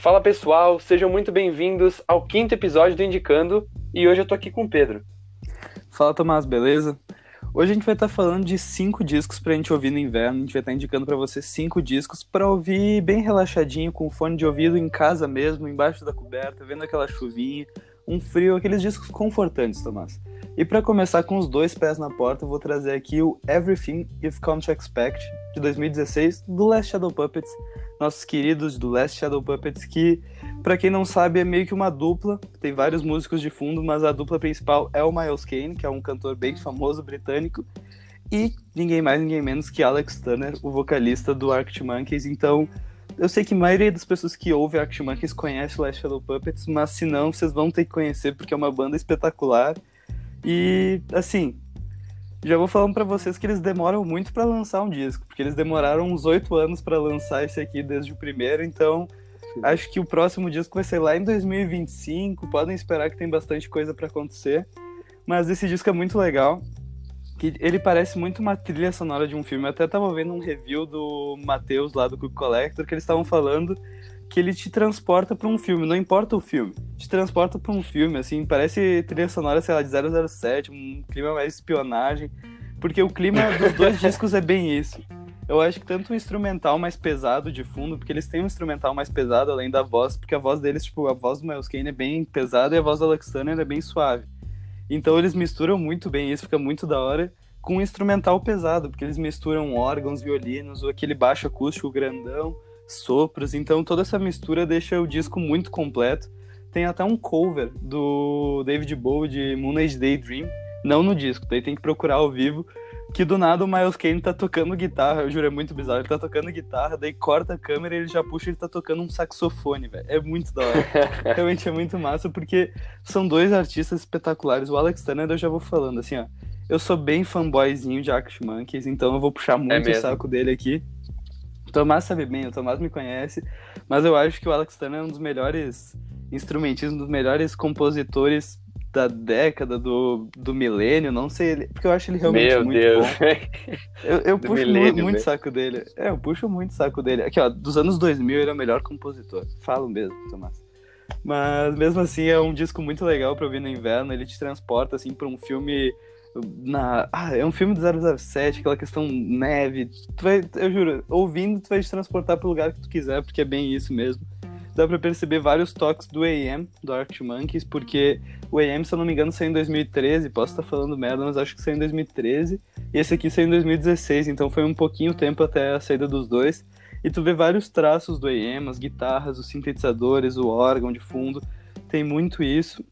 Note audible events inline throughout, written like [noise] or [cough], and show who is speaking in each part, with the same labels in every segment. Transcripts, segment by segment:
Speaker 1: Fala pessoal, sejam muito bem-vindos ao quinto episódio do Indicando e hoje eu tô aqui com o Pedro.
Speaker 2: Fala Tomás, beleza? Hoje a gente vai estar falando de cinco discos pra gente ouvir no inverno. A gente vai estar indicando para você cinco discos para ouvir bem relaxadinho, com fone de ouvido em casa mesmo, embaixo da coberta, vendo aquela chuvinha, um frio, aqueles discos confortantes, Tomás. E para começar com os dois pés na porta, eu vou trazer aqui o Everything You've Come to Expect de 2016 do Last Shadow Puppets, nossos queridos do Last Shadow Puppets, que, para quem não sabe, é meio que uma dupla, tem vários músicos de fundo, mas a dupla principal é o Miles Kane, que é um cantor bem famoso britânico, e ninguém mais, ninguém menos que Alex Turner, o vocalista do Arctic Monkeys. Então, eu sei que a maioria das pessoas que ouvem Arctic Monkeys conhece Last Shadow Puppets, mas se não, vocês vão ter que conhecer, porque é uma banda espetacular. E, assim, já vou falando para vocês que eles demoram muito para lançar um disco, porque eles demoraram uns oito anos para lançar esse aqui desde o primeiro, então acho que o próximo disco vai ser lá em 2025. Podem esperar que tem bastante coisa para acontecer. Mas esse disco é muito legal. Que ele parece muito uma trilha sonora de um filme. Eu até tava vendo um review do Matheus lá do Cook Collector que eles estavam falando que ele te transporta para um filme, não importa o filme, te transporta para um filme, assim, parece trilha sonora, sei lá, de 007, um clima mais espionagem, porque o clima dos dois [laughs] discos é bem isso. Eu acho que tanto o instrumental mais pesado de fundo, porque eles têm um instrumental mais pesado além da voz, porque a voz deles, tipo, a voz do Miles Kane é bem pesada e a voz do Alex Turner é bem suave. Então eles misturam muito bem isso, fica muito da hora, com um instrumental pesado, porque eles misturam órgãos, violinos, aquele baixo acústico grandão, sopros, então toda essa mistura deixa o disco muito completo. Tem até um cover do David Bowie de Moon Age Daydream, não no disco, daí tem que procurar ao vivo, que do nada o Miles Kane tá tocando guitarra, eu juro, é muito bizarro, ele tá tocando guitarra, daí corta a câmera e ele já puxa, ele tá tocando um saxofone, velho, é muito da hora, [laughs] realmente é muito massa, porque são dois artistas espetaculares, o Alex Turner eu já vou falando, assim, ó, eu sou bem fanboyzinho de Arctic Monkeys, então eu vou puxar muito é o saco dele aqui, o Tomás sabe bem, o Tomás me conhece, mas eu acho que o Alex Turner é um dos melhores instrumentistas, um dos melhores compositores da década, do, do milênio, não sei, porque eu acho ele realmente Meu muito Deus. bom. Eu, eu puxo milênio, muito, saco dele. É, eu puxo muito saco dele. Aqui, ó, dos anos 2000 ele é o melhor compositor. Falo mesmo, Tomás. Mas mesmo assim é um disco muito legal para ouvir no inverno, ele te transporta assim para um filme na ah, é um filme do 007, aquela questão neve. Tu vai, eu juro, ouvindo tu vai te transportar pro lugar que tu quiser, porque é bem isso mesmo. Dá pra perceber vários toques do AM, do Arctic Monkeys, porque o AM, se eu não me engano, saiu em 2013. Posso estar falando merda, mas acho que saiu em 2013. E esse aqui saiu em 2016, então foi um pouquinho tempo até a saída dos dois. E tu vê vários traços do AM, as guitarras, os sintetizadores, o órgão de fundo. Tem muito isso.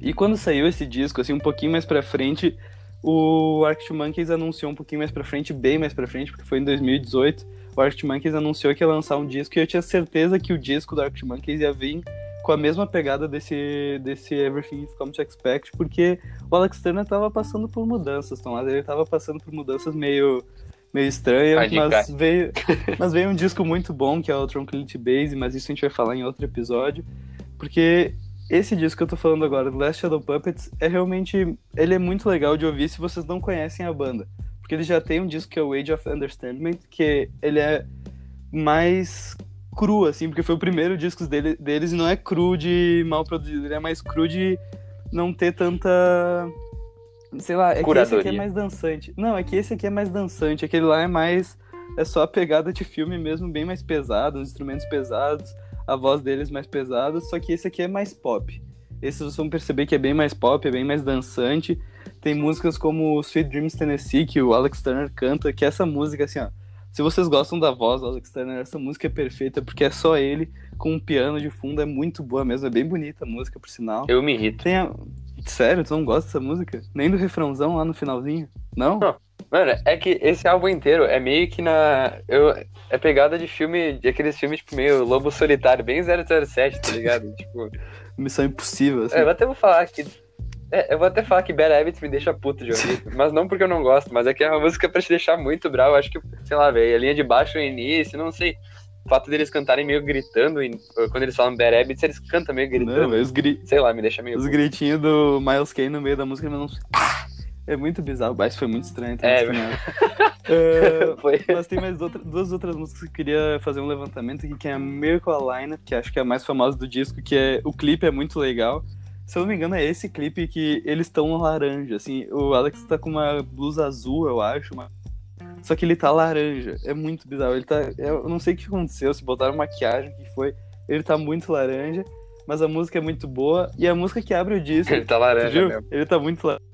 Speaker 2: E quando saiu esse disco, assim, um pouquinho mais pra frente, o Arctic Monkeys anunciou um pouquinho mais pra frente, bem mais pra frente, porque foi em 2018, o Arctic Monkeys anunciou que ia lançar um disco e eu tinha certeza que o disco do Arctic Monkeys ia vir com a mesma pegada desse, desse Everything You've Come to Expect, porque o Alex Turner tava passando por mudanças, Tomás, ele tava passando por mudanças meio meio estranhas, mas veio, [laughs] mas veio um disco muito bom, que é o Tranquility Base, mas isso a gente vai falar em outro episódio, porque esse disco que eu tô falando agora, do Last Shadow Puppets, é realmente. Ele é muito legal de ouvir se vocês não conhecem a banda. Porque ele já tem um disco que é o Age of Understandment, que ele é mais cru, assim, porque foi o primeiro disco dele, deles e não é cru de mal produzido, ele é mais cru de não ter tanta. Sei lá, é Curadoria. que esse aqui é mais dançante. Não, é que esse aqui é mais dançante, aquele lá é mais. É só a pegada de filme mesmo, bem mais pesado, os instrumentos pesados a voz deles mais pesada, só que esse aqui é mais pop. Esse vocês vão perceber que é bem mais pop, é bem mais dançante. Tem músicas como Sweet Dreams Tennessee, que o Alex Turner canta, que essa música, assim, ó. Se vocês gostam da voz do Alex Turner, essa música é perfeita, porque é só ele, com um piano de fundo, é muito boa mesmo, é bem bonita a música, por sinal.
Speaker 1: Eu me irrito.
Speaker 2: Tem a... Sério, tu não gosta dessa música? Nem do refrãozão lá no finalzinho? Não? Não.
Speaker 1: Mano, é que esse álbum inteiro é meio que na. Eu, é pegada de filme, de aqueles filmes, tipo, meio Lobo Solitário, bem 007, tá ligado? [laughs] tipo.
Speaker 2: Missão impossível, assim.
Speaker 1: É, eu até vou falar que. É, eu vou até falar que Bad Habits me deixa puto de ouvir, [laughs] mas não porque eu não gosto, mas é que é uma música pra te deixar muito bravo. Acho que, sei lá, velho, a linha de baixo no início, não sei. O fato deles cantarem meio gritando, quando eles falam Bad Habits, eles cantam meio gritando. Não,
Speaker 2: os gri...
Speaker 1: Sei lá, me deixa meio.
Speaker 2: Os puto. gritinhos do Miles Kane no meio da música, mas não. É muito bizarro, mas foi muito estranho.
Speaker 1: É,
Speaker 2: uh, [laughs] foi. Mas tem mais outra, duas outras músicas que eu queria fazer um levantamento aqui, que é a Miracle Line, que acho que é a mais famosa do disco, que é o clipe é muito legal. Se eu não me engano, é esse clipe que eles estão laranja, assim. O Alex tá com uma blusa azul, eu acho, uma... só que ele tá laranja. É muito bizarro. Ele tá. Eu não sei o que aconteceu, se botaram maquiagem, o que foi. Ele tá muito laranja, mas a música é muito boa. E a música que abre o disco.
Speaker 1: Ele tá laranja mesmo.
Speaker 2: Ele tá muito laranja.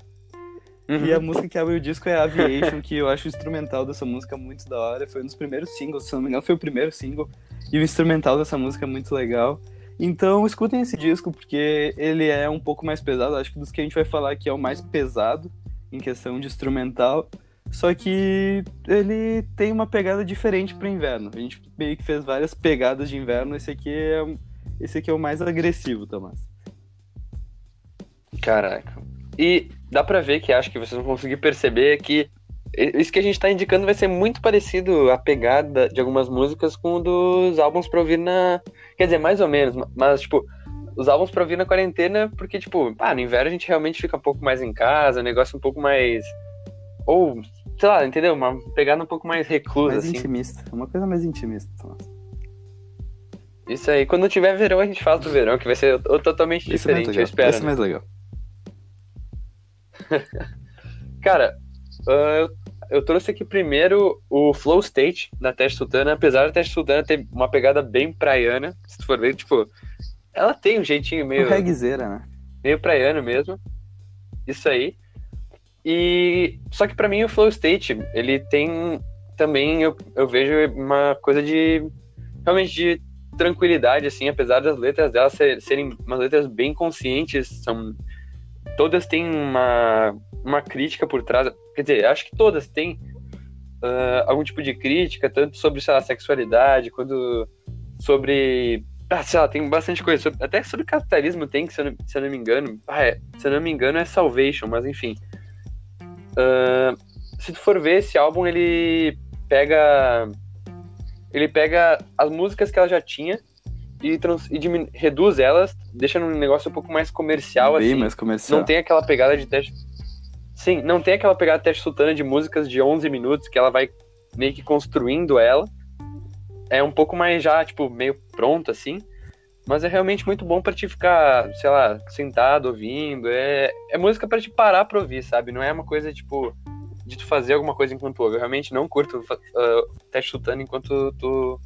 Speaker 2: Uhum. E a música que abre o disco é Aviation, que eu acho o instrumental dessa música muito da hora. Foi um dos primeiros singles, se não me engano, foi o primeiro single. E o instrumental dessa música é muito legal. Então escutem esse disco, porque ele é um pouco mais pesado. Acho que dos que a gente vai falar aqui é o mais pesado em questão de instrumental. Só que ele tem uma pegada diferente pro inverno. A gente meio que fez várias pegadas de inverno. Esse aqui é, esse aqui é o mais agressivo, Tomás.
Speaker 1: Caraca. E dá pra ver que acho que vocês vão conseguir perceber que isso que a gente tá indicando vai ser muito parecido a pegada de algumas músicas com o dos álbuns pra ouvir na. Quer dizer, mais ou menos, mas, tipo, os álbuns pra ouvir na quarentena, porque, tipo, ah, no inverno a gente realmente fica um pouco mais em casa, negócio um pouco mais. Ou, sei lá, entendeu? Uma pegada um pouco mais reclusa,
Speaker 2: mais
Speaker 1: assim.
Speaker 2: intimista. Uma coisa mais intimista,
Speaker 1: Isso aí. Quando tiver verão, a gente fala do verão, que vai ser totalmente Esse é diferente, é eu espero.
Speaker 2: Esse é mais legal. [laughs]
Speaker 1: Cara, uh, eu trouxe aqui primeiro o Flow State da Teste Sultana, apesar da Teste Sultana ter uma pegada bem praiana, se tu for ver, tipo, ela tem um jeitinho meio.
Speaker 2: Regzeira, né?
Speaker 1: Meio praiano mesmo. Isso aí. E. Só que para mim o Flow State, ele tem também, eu, eu vejo uma coisa de. Realmente de tranquilidade, assim, apesar das letras dela serem umas letras bem conscientes, são todas têm uma, uma crítica por trás. Quer dizer, acho que todas têm uh, algum tipo de crítica, tanto sobre, sei lá, sexualidade, quanto sobre. Ah, sei lá, tem bastante coisa. Sobre, até sobre capitalismo tem, que se eu não, se eu não me engano. Ah, é, se eu não me engano é Salvation, mas enfim. Uh, se tu for ver, esse álbum ele pega. Ele pega as músicas que ela já tinha e, trans, e reduz elas, deixa num negócio um pouco mais comercial,
Speaker 2: Bem
Speaker 1: assim.
Speaker 2: mais comercial.
Speaker 1: Não tem aquela pegada de teste. Sim, não tem aquela pegada de teste sultana de músicas de 11 minutos que ela vai meio que construindo ela. É um pouco mais já, tipo, meio pronto, assim. Mas é realmente muito bom pra te ficar, sei lá, sentado, ouvindo. É, é música para te parar pra ouvir, sabe? Não é uma coisa, tipo, de tu fazer alguma coisa enquanto ouve. Eu realmente não curto uh, teste sultana enquanto tu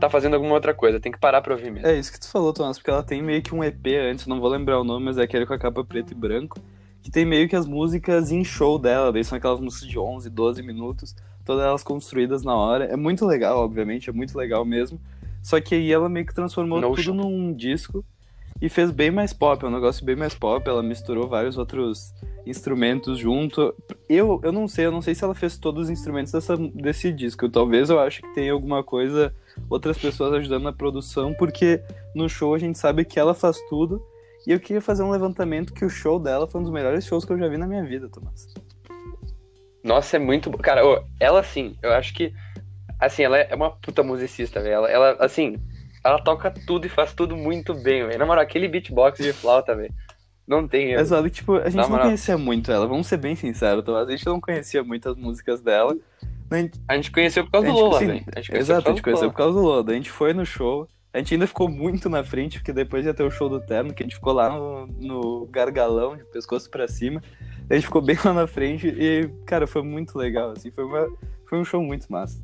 Speaker 1: tá fazendo alguma outra coisa, tem que parar pra ouvir mesmo.
Speaker 2: É isso que tu falou, Tomás, porque ela tem meio que um EP antes, não vou lembrar o nome, mas é aquele com a capa preto e branco, que tem meio que as músicas em show dela, daí são aquelas músicas de 11, 12 minutos, todas elas construídas na hora. É muito legal, obviamente, é muito legal mesmo. Só que aí ela meio que transformou no tudo show. num disco e fez bem mais pop, é um negócio bem mais pop. Ela misturou vários outros instrumentos junto. Eu, eu não sei, eu não sei se ela fez todos os instrumentos dessa, desse disco. Talvez eu acho que tem alguma coisa, outras pessoas ajudando na produção, porque no show a gente sabe que ela faz tudo. E eu queria fazer um levantamento que o show dela foi um dos melhores shows que eu já vi na minha vida, Tomás.
Speaker 1: Nossa, é muito. Cara, ela sim, eu acho que. Assim, ela é uma puta musicista, velho. Ela, ela, assim, ela toca tudo e faz tudo muito bem, velho. Na moral, aquele beatbox de flauta, velho. Não tem erro.
Speaker 2: Exato, tipo, a gente não conhecia muito ela, vamos ser bem sinceros, Tomás. A gente não conhecia muitas músicas dela.
Speaker 1: A gente, conheceu por causa do Lola, velho.
Speaker 2: Exato, a gente conheceu por causa do Lola. A gente foi no show. A gente ainda ficou muito na frente, porque depois ia ter o show do Terno, que a gente ficou lá no, no gargalão, de pescoço pra cima. A gente ficou bem lá na frente e, cara, foi muito legal, assim. Foi, uma, foi um show muito massa.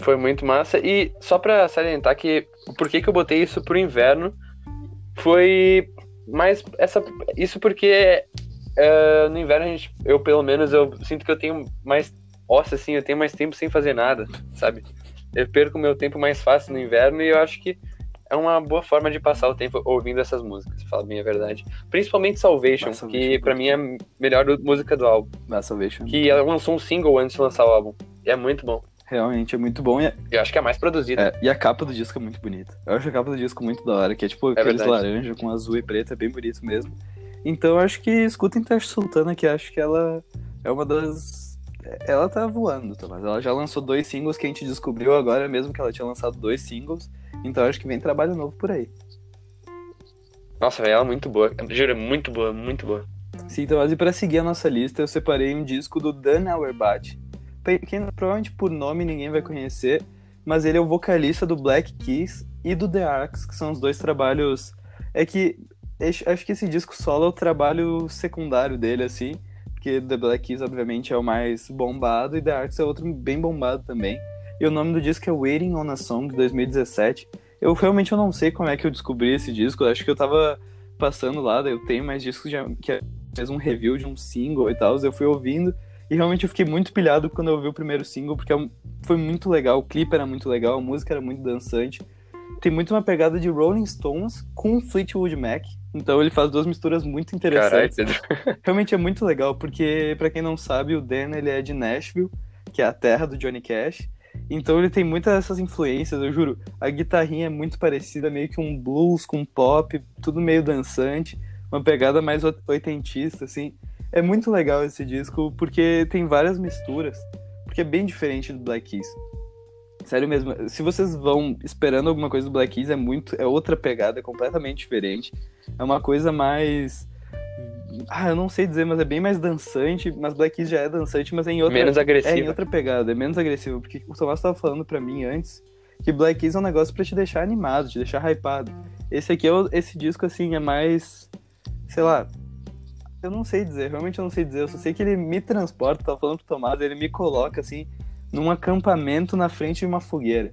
Speaker 1: Foi muito massa. E só pra salientar que por que, que eu botei isso pro inverno foi mais essa isso porque uh, no inverno a gente, eu pelo menos eu sinto que eu tenho mais nossa assim eu tenho mais tempo sem fazer nada sabe eu perco meu tempo mais fácil no inverno e eu acho que é uma boa forma de passar o tempo ouvindo essas músicas fala bem a verdade principalmente Salvation, Salvation que para mim é a melhor música do álbum
Speaker 2: Salvation
Speaker 1: que ela lançou um single antes de lançar o álbum e é muito bom
Speaker 2: Realmente é muito bom. E
Speaker 1: Eu acho que é a mais produzida.
Speaker 2: É, e a capa do disco é muito bonita. Eu acho a capa do disco muito da hora, que é tipo é aqueles laranja com azul e preto, é bem bonito mesmo. Então acho que escutem Teste Sultana, que acho que ela é uma das. Ela tá voando, Tomás. Ela já lançou dois singles que a gente descobriu agora, mesmo que ela tinha lançado dois singles. Então acho que vem trabalho novo por aí.
Speaker 1: Nossa, ela é muito boa. Juro, é muito boa, muito boa.
Speaker 2: Sim, então, mas e pra seguir a nossa lista, eu separei um disco do Dan Auerbach. Quem provavelmente por nome ninguém vai conhecer, mas ele é o vocalista do Black Keys e do The Arcs, que são os dois trabalhos. É que acho que esse disco solo é o trabalho secundário dele, assim, porque The Black Keys, obviamente, é o mais bombado e The Arcs é outro bem bombado também. E o nome do disco é Waiting on a Song, de 2017. Eu realmente eu não sei como é que eu descobri esse disco, acho que eu tava passando lá, eu tenho mais discos de, que fez um review de um single e tal, eu fui ouvindo e realmente eu fiquei muito pilhado quando eu ouvi o primeiro single, porque é foi muito legal, o clipe era muito legal, a música era muito dançante. Tem muito uma pegada de Rolling Stones com Fleetwood Mac, então ele faz duas misturas muito interessantes.
Speaker 1: Carai, [laughs]
Speaker 2: realmente é muito legal, porque para quem não sabe, o Dan ele é de Nashville, que é a terra do Johnny Cash. Então ele tem muitas dessas influências, eu juro. A guitarrinha é muito parecida, meio que um blues com pop, tudo meio dançante uma pegada mais oitentista, assim. É muito legal esse disco porque tem várias misturas, porque é bem diferente do Black Keys. Sério mesmo, se vocês vão esperando alguma coisa do Black Keys, é muito, é outra pegada, é completamente diferente. É uma coisa mais ah, eu não sei dizer, mas é bem mais dançante, mas Black Keys já é dançante, mas é em outra
Speaker 1: menos agressivo.
Speaker 2: É em outra pegada, é menos agressivo, porque o Tomás estava falando para mim antes que Black Keys é um negócio para te deixar animado, te deixar hypado. Esse aqui é esse disco assim é mais sei lá, eu não sei dizer, realmente eu não sei dizer, eu só sei que ele me transporta, tava falando pro Tomás, ele me coloca assim, num acampamento na frente de uma fogueira.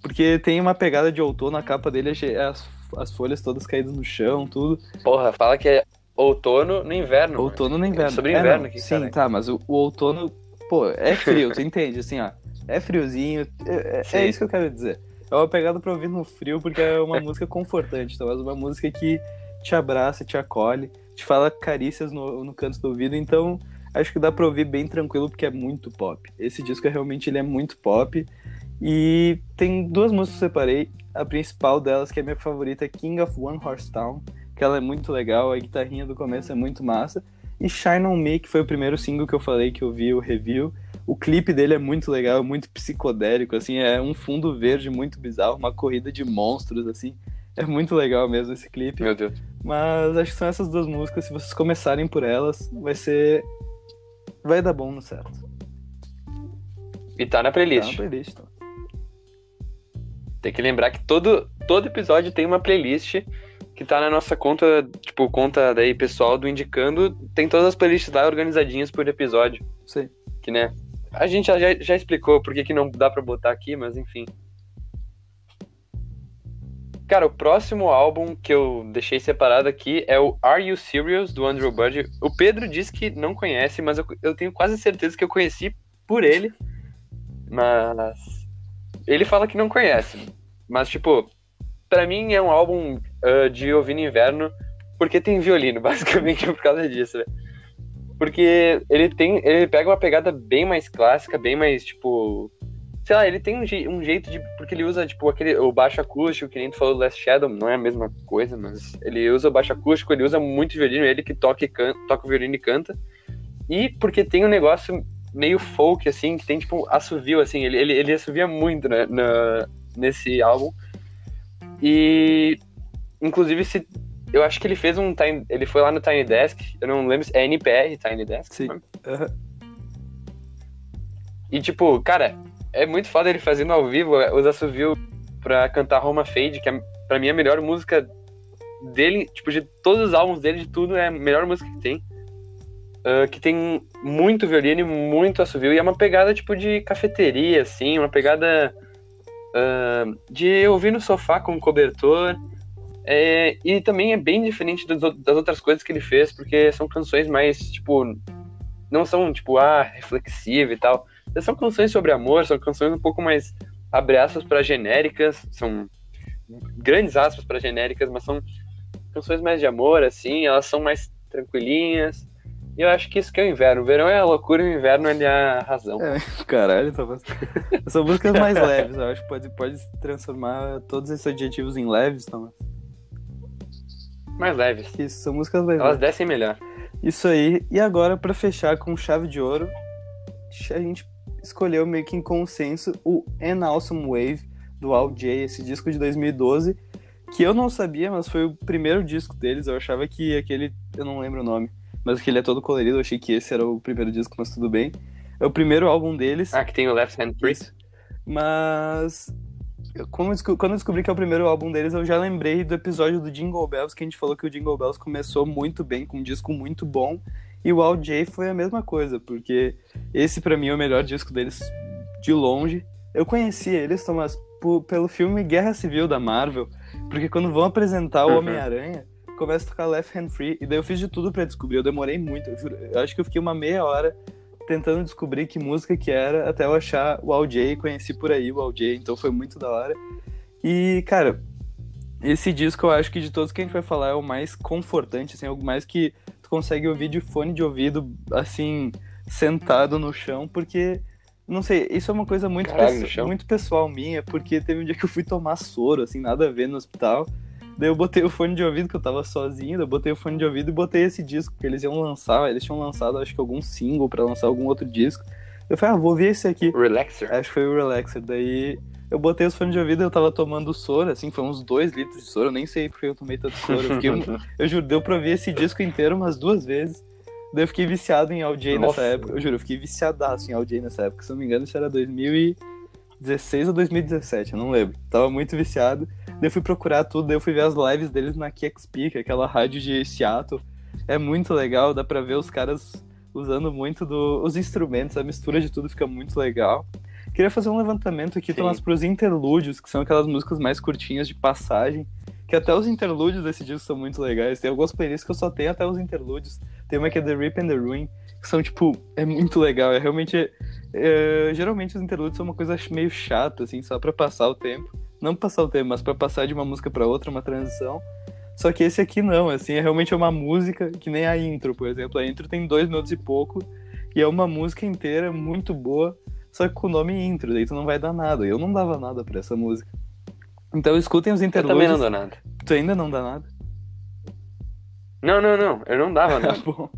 Speaker 2: Porque tem uma pegada de outono, a capa dele é as, as folhas todas caídas no chão, tudo.
Speaker 1: Porra, fala que é outono no inverno.
Speaker 2: Outono no inverno. É
Speaker 1: sobre inverno
Speaker 2: é,
Speaker 1: aqui,
Speaker 2: Sim, cara. tá, mas o, o, outono, pô, é frio, tu entende? Assim, ó, é friozinho, é, é, é, isso que eu quero dizer. É uma pegada pra ouvir no frio, porque é uma [laughs] música confortante, talvez uma música que te abraça, te acolhe, te fala carícias no, no canto do ouvido, então acho que dá pra ouvir bem tranquilo porque é muito pop. Esse disco é, realmente ele é muito pop. E tem duas músicas que eu separei. A principal delas, que é a minha favorita, é King of One Horse Town, que ela é muito legal, a guitarrinha do começo é muito massa. E Shine On Me, que foi o primeiro single que eu falei que eu vi o review. O clipe dele é muito legal, muito psicodélico, assim, é um fundo verde muito bizarro, uma corrida de monstros, assim. É muito legal mesmo esse clipe.
Speaker 1: Meu Deus.
Speaker 2: Mas acho que são essas duas músicas. Se vocês começarem por elas, vai ser. Vai dar bom no certo.
Speaker 1: E tá na playlist.
Speaker 2: Tá na playlist, tá.
Speaker 1: Tem que lembrar que todo, todo episódio tem uma playlist que tá na nossa conta, tipo, conta daí pessoal do Indicando. Tem todas as playlists lá organizadinhas por episódio.
Speaker 2: Sim.
Speaker 1: Que, né? A gente já, já explicou por que, que não dá pra botar aqui, mas enfim. Cara, o próximo álbum que eu deixei separado aqui é o Are You Serious, do Andrew Budge. O Pedro disse que não conhece, mas eu, eu tenho quase certeza que eu conheci por ele. Mas. Ele fala que não conhece. Mas, tipo, para mim é um álbum uh, de ouvir no inverno porque tem violino, [laughs] basicamente por causa disso, né? Porque ele tem. Ele pega uma pegada bem mais clássica, bem mais, tipo sei lá, ele tem um, je um, jeito de. Porque ele usa, tipo, aquele, o baixo acústico, que nem tu falou do Last Shadow, não é a mesma coisa, mas ele usa o baixo acústico, ele usa muito violino, ele que toca, e canta, toca o violino e canta. E porque tem um negócio meio folk, assim, que tem, tipo, assovio, assim, ele, ele, ele assovia muito né, na, nesse álbum. E, inclusive, se, eu acho que ele fez um time, ele foi lá no Tiny Desk, eu não lembro se é NPR Tiny Desk.
Speaker 2: Sim. Uhum.
Speaker 1: E, tipo, cara, é muito foda ele fazendo ao vivo é, os assovios pra cantar Roma Fade, que é, pra mim é a melhor música dele, tipo, de todos os álbuns dele, de tudo, é a melhor música que tem. Uh, que tem muito violino e muito assovio, e é uma pegada, tipo, de cafeteria, assim, uma pegada uh, de ouvir no sofá com cobertor. É, e também é bem diferente das, das outras coisas que ele fez, porque são canções mais, tipo, não são, tipo, ah, reflexiva e tal são canções sobre amor, são canções um pouco mais, abre aspas, para genéricas, são grandes aspas para genéricas, mas são canções mais de amor, assim, elas são mais tranquilinhas. E eu acho que isso que é o inverno. O verão é a loucura e o inverno é a razão.
Speaker 2: É, caralho, tá São músicas mais [laughs] leves, eu acho que pode, pode transformar todos esses adjetivos em leves, Thomas.
Speaker 1: Mais leves.
Speaker 2: Isso, são músicas leves.
Speaker 1: Elas descem melhor.
Speaker 2: Isso aí. E agora, para fechar com chave de ouro, a gente escolheu meio que em consenso o An Awesome Wave do Al J, esse disco de 2012, que eu não sabia, mas foi o primeiro disco deles. Eu achava que aquele, eu não lembro o nome, mas que ele é todo colorido. Eu achei que esse era o primeiro disco, mas tudo bem. É o primeiro álbum deles.
Speaker 1: Ah, que tem o Left Hand Free.
Speaker 2: Mas quando eu descobri que é o primeiro álbum deles, eu já lembrei do episódio do Jingle Bells, que a gente falou que o Jingle Bells começou muito bem, com um disco muito bom, e o Al J foi a mesma coisa, porque esse para mim é o melhor disco deles de longe. Eu conheci eles, Thomas, pelo filme Guerra Civil da Marvel, porque quando vão apresentar o uhum. Homem-Aranha, começa a tocar Left Hand Free, e daí eu fiz de tudo para descobrir, eu demorei muito, eu, juro, eu acho que eu fiquei uma meia hora tentando descobrir que música que era, até eu achar o Al J, conheci por aí o Al J, então foi muito da hora. E, cara, esse disco eu acho que de todos que a gente vai falar é o mais confortante, assim, é o mais que tu consegue ouvir de fone de ouvido, assim, sentado no chão, porque, não sei, isso é uma coisa muito, Caralho, muito pessoal minha, porque teve um dia que eu fui tomar soro, assim, nada a ver no hospital, Daí eu botei o fone de ouvido, que eu tava sozinho, eu botei o fone de ouvido e botei esse disco que eles iam lançar. Eles tinham lançado, acho que algum single para lançar algum outro disco. Eu falei, ah, vou ouvir esse aqui.
Speaker 1: Relaxer?
Speaker 2: Acho que foi o Relaxer. Daí eu botei os fones de ouvido eu tava tomando soro, assim, foi uns dois litros de soro. Eu nem sei porque eu tomei tanto soro. Eu, fiquei, [laughs] eu juro, deu pra ouvir esse disco inteiro umas duas vezes. Daí eu fiquei viciado em Al nessa época. Eu juro, eu fiquei viciadaço em Al nessa época. Se não me engano, isso era 2000 e... 2016 ou 2017, eu não lembro. Tava muito viciado. Daí eu fui procurar tudo, daí eu fui ver as lives deles na KXP, que é aquela rádio de Seattle. É muito legal, dá pra ver os caras usando muito do, os instrumentos, a mistura de tudo fica muito legal. Queria fazer um levantamento aqui, Thomas, pros interlúdios, que são aquelas músicas mais curtinhas de passagem. Que até os interlúdios desse disco são muito legais. Tem algumas playlists que eu só tenho até os interlúdios. Tem uma que é The Rip and the Ruin, que são, tipo, é muito legal. É realmente. É, geralmente os interlúdios são uma coisa meio chata, assim, só pra passar o tempo. Não pra passar o tempo, mas pra passar de uma música para outra, uma transição. Só que esse aqui não, assim, é realmente uma música que nem a intro, por exemplo. A intro tem dois minutos e pouco, e é uma música inteira muito boa, só que com o nome intro, daí tu não vai dar nada. Eu não dava nada pra essa música. Então escutem os interlúdios.
Speaker 1: Eu também não dou nada.
Speaker 2: Tu ainda não dá nada?
Speaker 1: Não, não, não. Eu não dava [laughs] nada.
Speaker 2: Bom.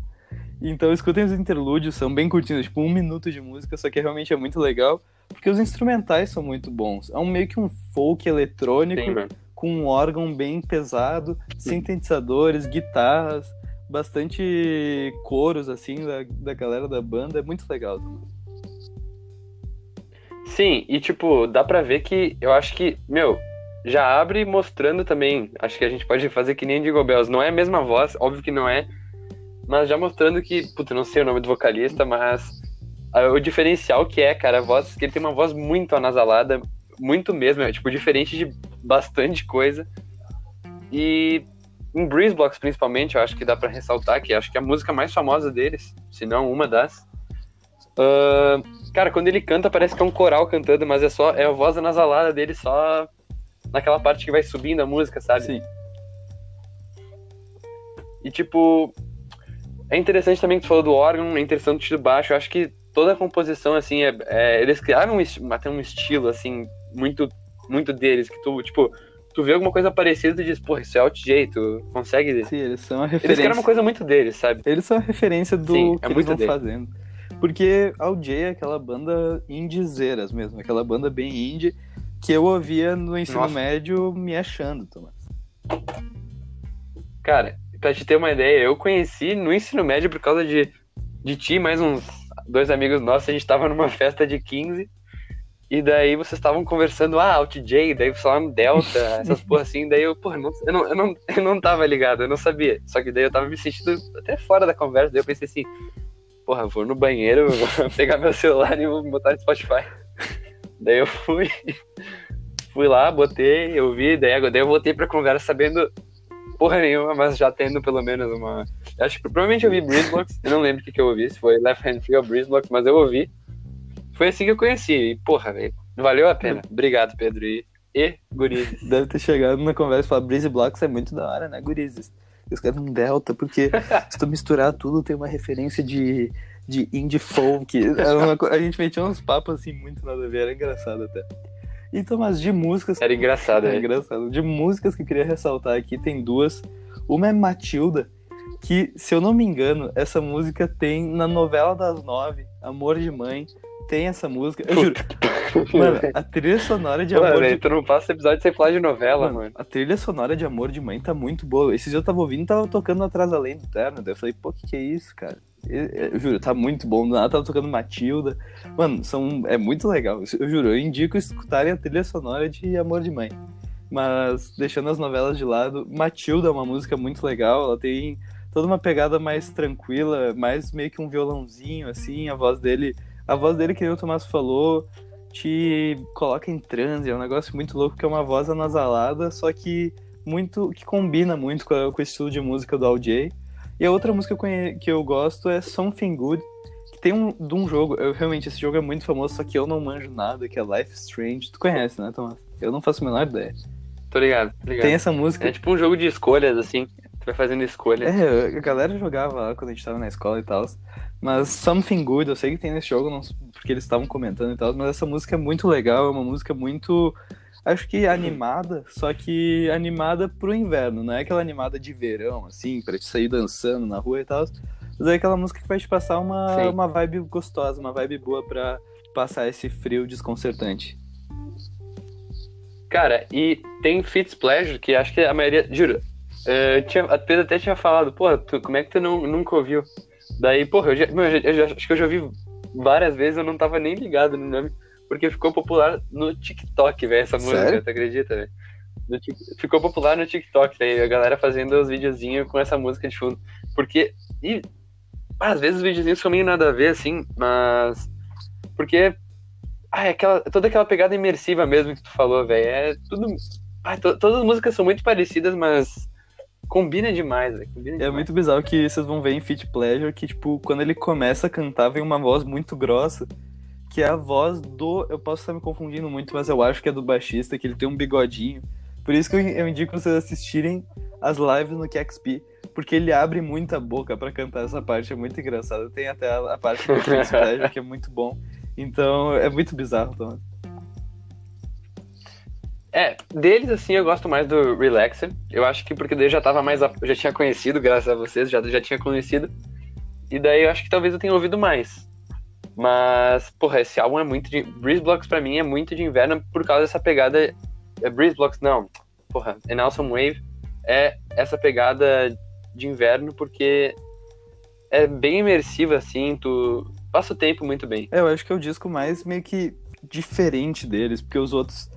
Speaker 2: Então escutem os interlúdios, são bem curtinhos, tipo um minuto de música, só que realmente é muito legal, porque os instrumentais são muito bons. É um meio que um folk eletrônico Sim, com um órgão bem pesado, sintetizadores, guitarras, bastante coros assim da, da galera da banda, é muito legal.
Speaker 1: Sim, e tipo, dá pra ver que eu acho que, meu, já abre mostrando também. Acho que a gente pode fazer que nem Jingle Bells. Não é a mesma voz, óbvio que não é, mas já mostrando que, puta, não sei o nome do vocalista, mas o diferencial que é, cara, a voz, que ele tem uma voz muito anasalada, muito mesmo, é, tipo, diferente de bastante coisa. E em Breeze Blocks, principalmente, eu acho que dá para ressaltar que acho que é a música mais famosa deles, se não uma das. Uh, cara, quando ele canta, parece que é um coral cantando, mas é só é a voz anasalada dele só naquela parte que vai subindo a música, sabe?
Speaker 2: Sim.
Speaker 1: E tipo, é interessante também que tu falou do órgão, é interessante do baixo. Eu acho que toda a composição, assim, é, é eles criaram um, até um estilo, assim, muito, muito deles, que tu, tipo, tu vê alguma coisa parecida e tu diz, porra, isso é OutJ, tu consegue...
Speaker 2: Sim, eles são a referência.
Speaker 1: Eles criaram uma coisa muito deles, sabe?
Speaker 2: Eles são a referência do Sim, que é eles estão fazendo. Porque OutJ é aquela banda indizeiras mesmo, aquela banda bem indie que eu ouvia no ensino Nossa. médio me achando, Tomás.
Speaker 1: Cara, pra te ter uma ideia, eu conheci no ensino médio por causa de, de ti, mais uns dois amigos nossos, a gente tava numa festa de 15, e daí vocês estavam conversando, ah, OutJ, daí falando Delta, essas porra assim, daí eu, porra, não, eu, não, eu, não, eu não tava ligado, eu não sabia. Só que daí eu tava me sentindo até fora da conversa, daí eu pensei assim, porra, vou no banheiro, [laughs] vou pegar meu celular e vou botar no Spotify. daí eu fui, fui lá, botei, eu vi, daí, daí eu voltei pra conversa sabendo porra nenhuma, mas já tendo pelo menos uma. Acho que provavelmente eu vi Breezeblocks, eu não lembro o que, que eu ouvi, se foi Left Hand Free ou Breezeblocks, mas eu ouvi. Foi assim que eu conheci. E, porra, velho, valeu a pena. [laughs] Obrigado, Pedro. E, e Gurizes.
Speaker 2: Deve ter chegado na conversa e falado: Breezeblocks é muito da hora, né, Gurizes? Eles querem um Delta, porque [laughs] se tu misturar tudo, tem uma referência de, de indie folk. Uma, a gente metia uns papos assim, muito nada a ver, era engraçado até. Então, mas de músicas.
Speaker 1: Era engraçado,
Speaker 2: é. engraçado. De músicas que eu queria ressaltar aqui, tem duas. Uma é Matilda, que, se eu não me engano, essa música tem na novela das nove, Amor de Mãe, tem essa música. Eu juro. Mano, a trilha sonora de Amor
Speaker 1: Mano,
Speaker 2: de
Speaker 1: tu não passa episódio sem falar de novela,
Speaker 2: Mano,
Speaker 1: mano.
Speaker 2: A trilha sonora de Amor de Mãe tá muito boa. Esses dias eu tava ouvindo e tava tocando atrás além do terno. Daí eu falei, pô, que que é isso, cara? Eu, eu juro, tá muito bom. Do nada tava tocando Matilda. Mano, são, é muito legal. Eu juro, eu indico escutarem a trilha sonora de Amor de Mãe. Mas, deixando as novelas de lado, Matilda é uma música muito legal. Ela tem toda uma pegada mais tranquila, mais meio que um violãozinho, assim. A voz dele, a voz dele, que nem o Tomás falou, te coloca em transe. É um negócio muito louco, que é uma voz anasalada, só que muito que combina muito com, a, com o estilo de música do Al. E a outra música que eu, conhe- que eu gosto é Something Good, que tem um, de um jogo. Eu, realmente, esse jogo é muito famoso, só que eu não manjo nada, que é Life Strange. Tu conhece, né, Tomás? Eu não faço a menor ideia.
Speaker 1: Tô ligado, tô ligado.
Speaker 2: Tem essa música.
Speaker 1: É tipo um jogo de escolhas, assim. Tu vai fazendo escolhas.
Speaker 2: É, a galera jogava lá quando a gente tava na escola e tal. Mas Something Good, eu sei que tem nesse jogo, não, porque eles estavam comentando e tal, mas essa música é muito legal, é uma música muito. Acho que animada, só que animada pro inverno, não é aquela animada de verão, assim, pra te sair dançando na rua e tal. Mas é aquela música que vai te passar uma,
Speaker 1: Sim.
Speaker 2: uma vibe gostosa, uma vibe boa pra passar esse frio desconcertante.
Speaker 1: Cara, e tem Fitz Pleasure, que acho que a maioria. Juro, eh, tinha, a Pedro até tinha falado, porra, tu- como é que tu não, nunca ouviu? Daí, porra, eu, já, meu, eu já- eu acho que eu já ouvi várias vezes, eu não tava nem ligado no nome, porque ficou popular no TikTok, velho, essa música,
Speaker 2: Sério?
Speaker 1: tu acredita, velho? Ficou popular no TikTok, daí a galera fazendo os videozinhos com essa música de fundo. Porque. E, às vezes os videozinhos são meio nada a ver, assim, mas. Porque. Ah, é aquela, toda aquela pegada imersiva mesmo que tu falou, velho. É tudo. Ah, to- todas as músicas são muito parecidas, mas. Combina demais, velho. Combina
Speaker 2: É
Speaker 1: demais.
Speaker 2: muito bizarro que vocês vão ver em Fit Pleasure que, tipo, quando ele começa a cantar, vem uma voz muito grossa, que é a voz do. Eu posso estar me confundindo muito, mas eu acho que é do baixista, que ele tem um bigodinho. Por isso que eu, indico vocês assistirem as lives no KXP, porque ele abre muita boca pra cantar essa parte, é muito engraçado. Tem até a, a parte do Fit Pleasure, que é muito bom. Então, é muito bizarro, Thomas.
Speaker 1: É, deles, assim, eu gosto mais do Relaxer. Eu acho que porque daí eu já tava mais. já tinha conhecido, graças a vocês, já, já tinha conhecido. E daí eu acho que talvez eu tenha ouvido mais. Mas, porra, esse álbum é muito de. Breeze Blocks pra mim é muito de inverno por causa dessa pegada. É Breeze Blocks, não. Porra, An Awesome Wave é essa pegada de inverno porque é bem imersiva, assim, tu passa o tempo muito bem.
Speaker 2: É, eu acho que é o disco mais meio que diferente deles, porque os outros,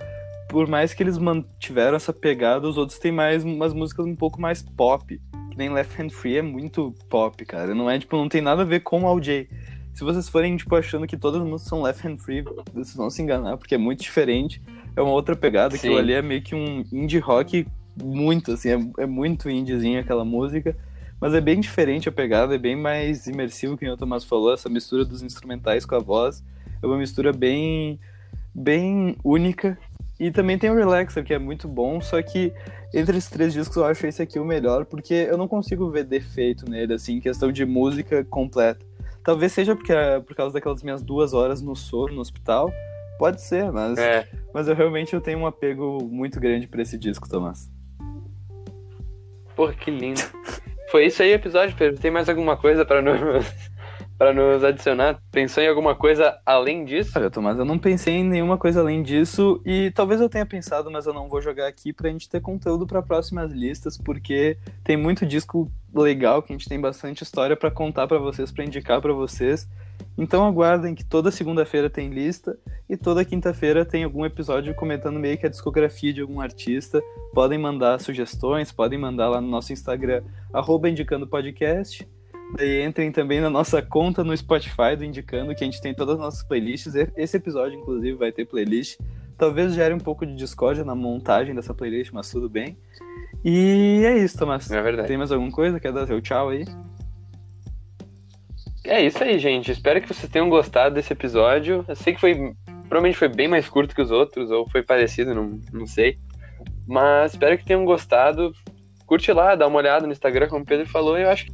Speaker 2: por mais que eles mantiveram essa pegada, os outros têm mais umas músicas um pouco mais pop. Que nem Left Hand Free é muito pop, cara. Não é, tipo, não tem nada a ver com o Al J. Se vocês forem, tipo, achando que todas as músicas são Left Hand Free, vocês vão se enganar, porque é muito diferente. É uma outra pegada,
Speaker 1: Sim.
Speaker 2: ali é meio que um indie rock muito, assim, é, é muito indiezinho aquela música. Mas é bem diferente a pegada, é bem mais imersivo, que o Tomás falou, essa mistura dos instrumentais com a voz. É uma mistura bem, bem única. E também tem o Relaxer, que é muito bom, só que entre esses três discos eu acho esse aqui o melhor, porque eu não consigo ver defeito nele, assim, em questão de música completa. Talvez seja porque, é por causa daquelas minhas duas horas no soro, no hospital. Pode ser, mas,
Speaker 1: É.
Speaker 2: mas eu realmente eu tenho um apego muito grande pra esse disco, Tomás.
Speaker 1: Porra, que lindo. Foi isso aí o episódio, Pedro. Tem mais alguma coisa pra nos, pra nos adicionar? Pensou em alguma coisa além disso?
Speaker 2: Olha, Tomás, eu não pensei em nenhuma coisa além disso e talvez eu tenha pensado, mas eu não vou jogar aqui pra gente ter conteúdo pra próximas listas, porque tem muito disco legal que a gente tem bastante história pra contar pra vocês, pra indicar pra vocês. Então aguardem que toda segunda-feira tem lista e toda quinta-feira tem algum episódio comentando meio que a discografia de algum artista. Podem mandar sugestões, podem mandar lá no nosso Instagram, arroba indicando podcast. Daí entrem também na nossa conta no Spotify do Indicando, que a gente tem todas as nossas playlists. E- Esse episódio, inclusive, vai ter playlist. Talvez gere um pouco de discórdia na montagem dessa playlist, mas tudo bem. E é isso, Tomás.
Speaker 1: É verdade.
Speaker 2: Tem mais alguma coisa? Quer dar seu tchau aí?
Speaker 1: É isso aí, gente. Espero que vocês tenham gostado desse episódio. Eu sei que foi. Provavelmente foi bem mais curto que os outros, ou foi parecido, não, não sei. Mas espero que tenham gostado. Curte lá, dá uma olhada no Instagram, como o Pedro falou, e eu acho que